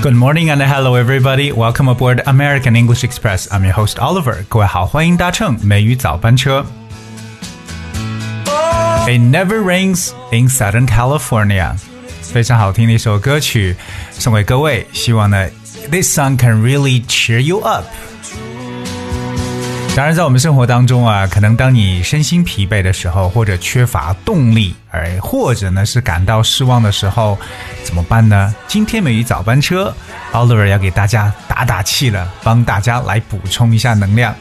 Good morning and hello everybody. Welcome aboard American English Express. I'm your host Oliver. 各位好，欢迎搭乘美语早班车。It never rains in Southern California. 非常好听的一首歌曲，送给各位。希望呢，this song can really cheer you up. 当然，在我们生活当中啊，可能当你身心疲惫的时候，或者缺乏动力，哎或者呢是感到失望的时候，怎么办呢？今天美语早班车，Oliver 要给大家打打气了，帮大家来补充一下能量。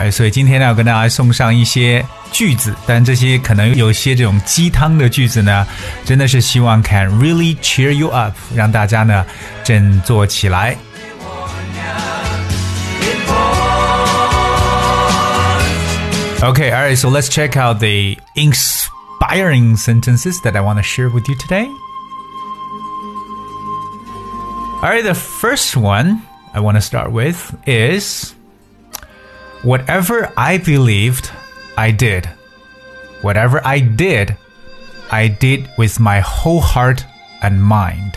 哎，所以今天呢，要跟大家送上一些句子，但这些可能有些这种鸡汤的句子呢，真的是希望 can really cheer you up，让大家呢振作起来。Okay, all right, so let's check out the inspiring sentences that I want to share with you today. All right, the first one I want to start with is Whatever I believed, I did. Whatever I did, I did with my whole heart and mind.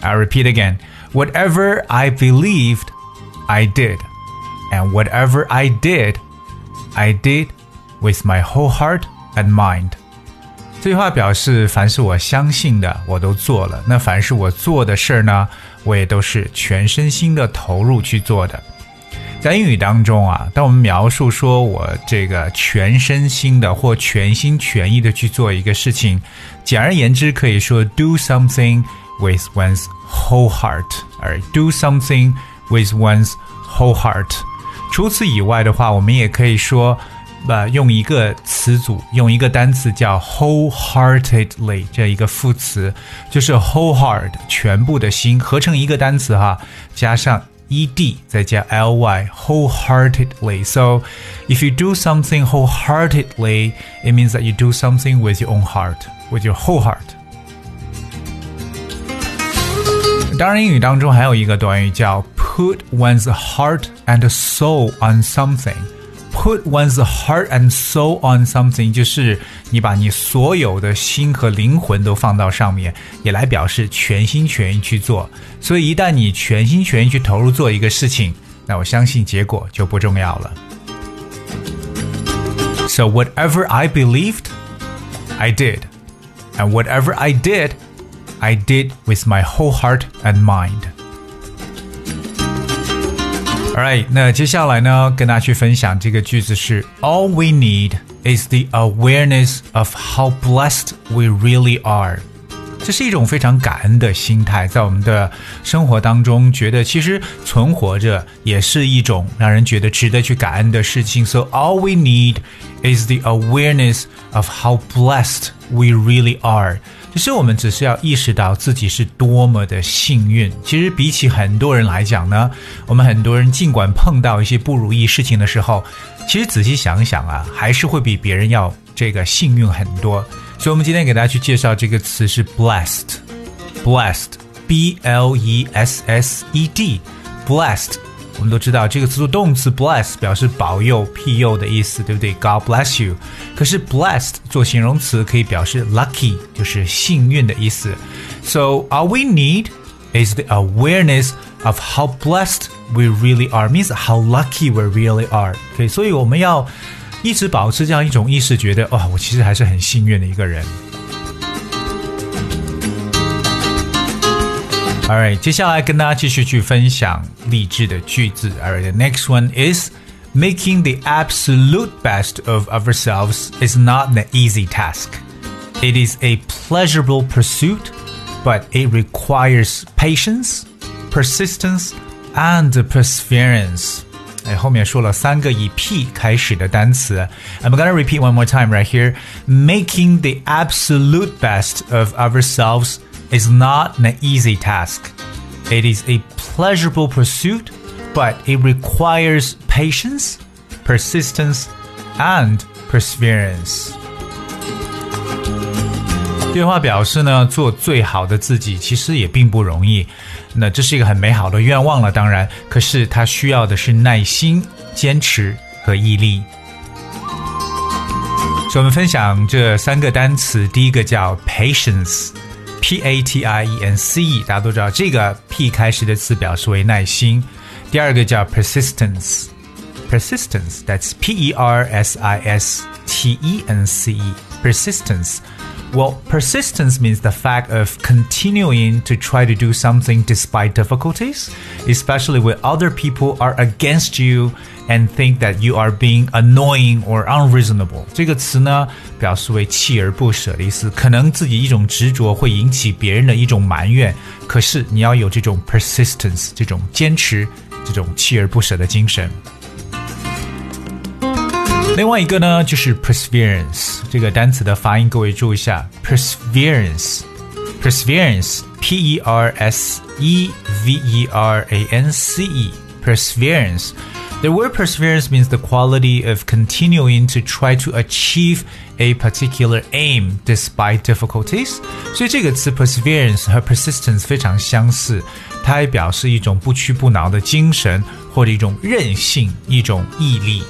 I'll repeat again. Whatever I believed, I did And whatever I did, I did with my whole heart and mind. 这句话表示，凡是我相信的，我都做了。那凡是我做的事儿呢，我也都是全身心的投入去做的。在英语当中啊，当我们描述说我这个全身心的或全心全意的去做一个事情，简而言之，可以说 do something with one's whole heart，而 do something with one's whole heart。 除此以外的话，我们也可以说，呃，用一个词组，用一个单词叫 wholeheartedly 这一个副词，就是 whole heart 全部的心合成一个单词哈，加上 ed 再加 ly wholeheartedly. So if you do something wholeheartedly, it means that you do something with your own heart, with your whole heart. 当然，英语当中还有一个短语叫 put one's heart and soul on something. Put one's heart and soul on something，就是你把你所有的心和灵魂都放到上面，也来表示全心全意去做。所以一旦你全心全意去投入做一个事情，那我相信结果就不重要了。So whatever I believed, I did, and whatever I did, I did with my whole heart and mind. Alright，那接下来呢，跟大家去分享这个句子是：All we need is the awareness of how blessed we really are。这是一种非常感恩的心态，在我们的生活当中，觉得其实存活着也是一种让人觉得值得去感恩的事情。So all we need is the awareness of how blessed we really are。 其实我们只是要意识到自己是多么的幸运。其实比起很多人来讲呢，我们很多人尽管碰到一些不如意事情的时候，其实仔细想想啊，还是会比别人要这个幸运很多。所以，我们今天给大家去介绍这个词是 blessed，blessed，b l e s s e d，blessed。我们都知道这个词组动词 bless 表示保佑、庇佑的意思，对不对？God bless you。可是 blessed 做形容词可以表示 lucky，就是幸运的意思。So all we need is the awareness of how blessed we really are. Means how lucky we really are. OK，所以我们要一直保持这样一种意识，觉得哇、哦，我其实还是很幸运的一个人。 Alright，接下来跟大家继续去分享励志的句子。Alright，the next one is making the absolute best of ourselves is not an easy task. It is a pleasurable pursuit, but it requires patience, persistence, and perseverance. 哎，后面说了三个以 P 开始的单词。I'm gonna repeat one more time right here. Making the absolute best of ourselves is not an easy task. It is a pleasurable pursuit, but it requires patience, persistence, and perseverance. 这句话表示呢，做最好的自己其实也并不容易。 那这是一个很美好的愿望了，当然，可是它需要的是耐心、坚持和毅力。所以我们分享这三个单词，第一个叫 patience，p a t i e n c e，大家都知道这个 p 开始的词表示为耐心。第二个叫 persistence，persistence，that's p e r s i s t e n c e，persistence。Well, persistence means the fact of continuing to try to do something despite difficulties, especially when other people are against you and think that you are being annoying or unreasonable. 这个词呢，表示为锲而不舍的意思。可能自己一种执着会引起别人的一种埋怨，可是你要有这种 persistence，这种坚持，这种锲而不舍的精神。另外一个呢，就是 perseverance 这个单词的发音，各位注意一下，perseverance，perseverance，p e r s e v e r a n c e，perseverance。The word perseverance means the quality of continuing to try to achieve a particular aim despite difficulties。所以这个词 perseverance 和 persistence 非常相似，它还表示一种不屈不挠的精神，或者一种韧性，一种毅力。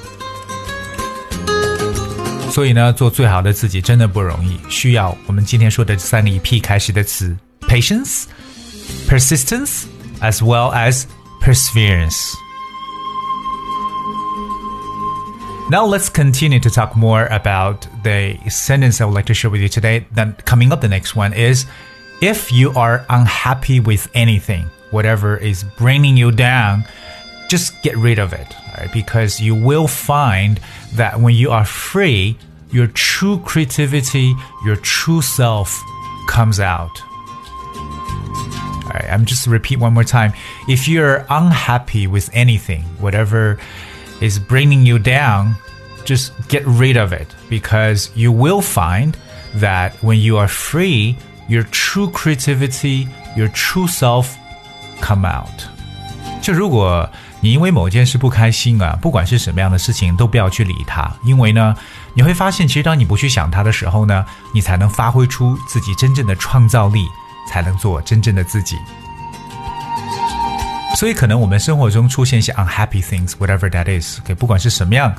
所以呢，做最好的自己真的不容易，需要我们今天说的这三个以 P 开始的词：patience、persistence as well as perseverance. Now let's continue to talk more about the sentence I would like to share with you today. Then coming up, the next one is if you are unhappy with anything, whatever is bringing you down, just get rid of it, right? Because you will find that when you are free, your true creativity, your true self comes out. All right, I'm just repeat one more time. If you're unhappy with anything, whatever is bringing you down, just get rid of it because you will find that when you are free, your true creativity, your true self come out. 就如果你因为某件事不开心啊，不管是什么样的事情，都不要去理它，因为呢，你会发现，其实当你不去想它的时候呢，你才能发挥出自己真正的创造力， 才能做真正的自己。所以，可能我们生活中出现一些 unhappy things，whatever that is，OK，不管是什么样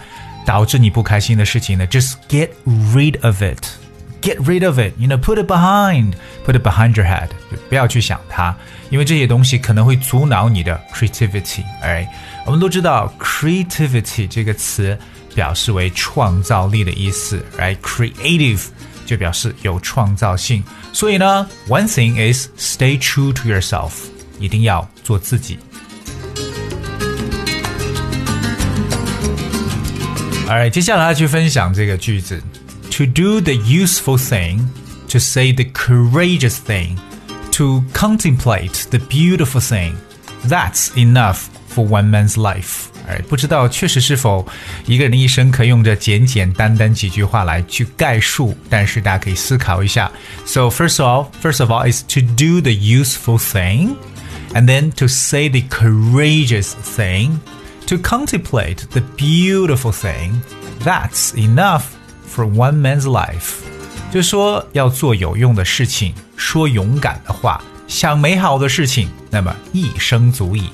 导致你不开心的事情呢，just get rid of it。get rid of it. You know, put it behind, put it behind your head. 不要去想它，因为这些东西可能会阻挠你的 creativity。哎，我们都知道 creativity 这个词表示为创造力的意思，right？creative 就表示有创造性。所以呢，one thing is stay true to yourself，一定要做自己。Alright，接下来去分享这个句子。to do the useful thing, to say the courageous thing, to contemplate the beautiful thing. That's enough for one man's life. 哎，不知道确实是否一个人的一生可以用这简简单单几句话来去概述，但是大家可以思考一下。So first of all, first of all is to do the useful thing, and then to say the courageous thing, to contemplate the beautiful thing. That's enough for one man's life，就是说要做有用的事情，说勇敢的话，想美好的事情，那么一生足矣。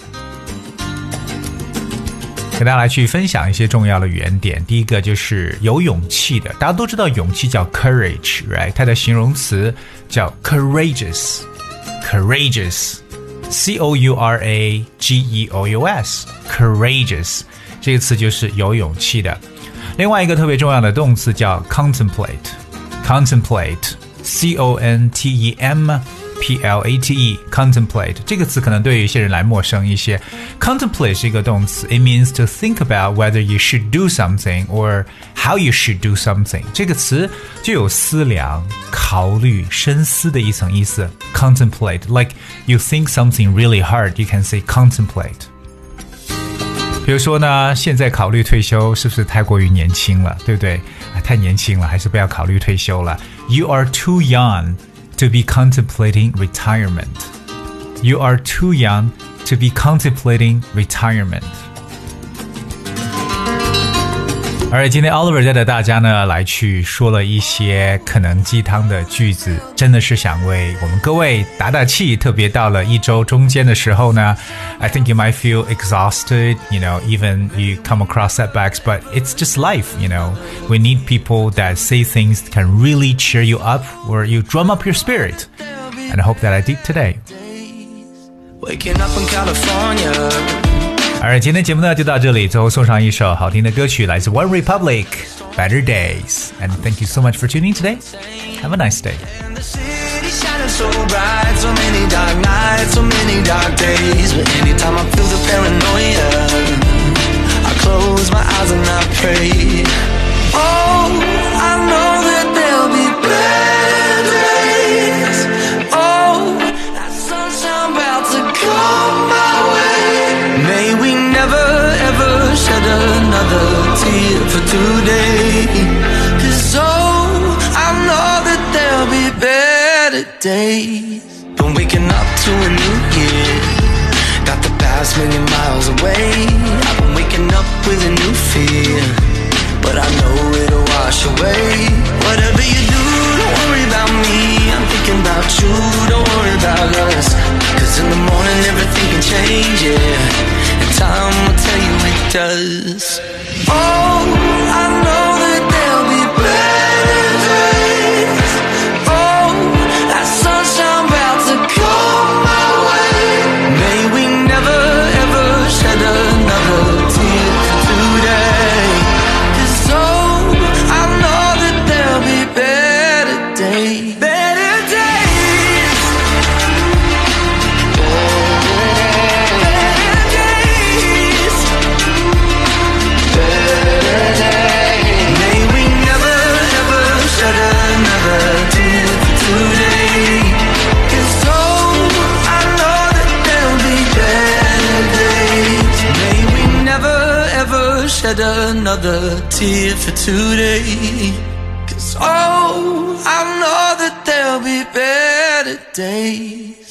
给大家来去分享一些重要的语言点。第一个就是有勇气的，大家都知道勇气叫 courage，right？它的形容词叫 courageous，courageous，c o u r a g e o u s，courageous 这个词就是有勇气的。另外一个特别重要的动词叫 contemplate，contemplate，c o n t e m p l a t e，contemplate 这个词可能对于一些人来陌生一些。contemplate 是一个动词，it means to think about whether you should do something or how you should do something。这个词就有思量、考虑、深思的一层意思。contemplate，like you think something really hard，you can say contemplate。比如说呢，现在考虑退休是不是太过于年轻了，对不对？太年轻了，还是不要考虑退休了。You are too young to be contemplating retirement. You are too young to be contemplating retirement. 而今天 Oliver 带着大家呢来去说了一些可能鸡汤的句子，真的是想为我们各位打打气。特别到了一周中间的时候呢，I think you might feel exhausted. You know, even you come across setbacks, but it's just life. You know, we need people that say things that can really cheer you up, or you drum up your spirit. And I hope that I did today. Waking up in California. 而今天节目呢就到这里，最后送上一首好听的歌曲，来自 One Republic，《Better Days》。And thank you so much for tuning today. Have a nice day. so bright, so many dark nights, so many dark days. But anytime I feel the paranoia, I close my eyes and I pray. Oh, I know that there'll be better days. Oh, that sunshine about to come Another tear for today. Cause oh, I know that there'll be better days. Been waking up to a new year. Got the past million miles away. I've been waking up with a new fear. But I know it'll wash away. Shed another tear for today. Cause oh, I know that there'll be better days.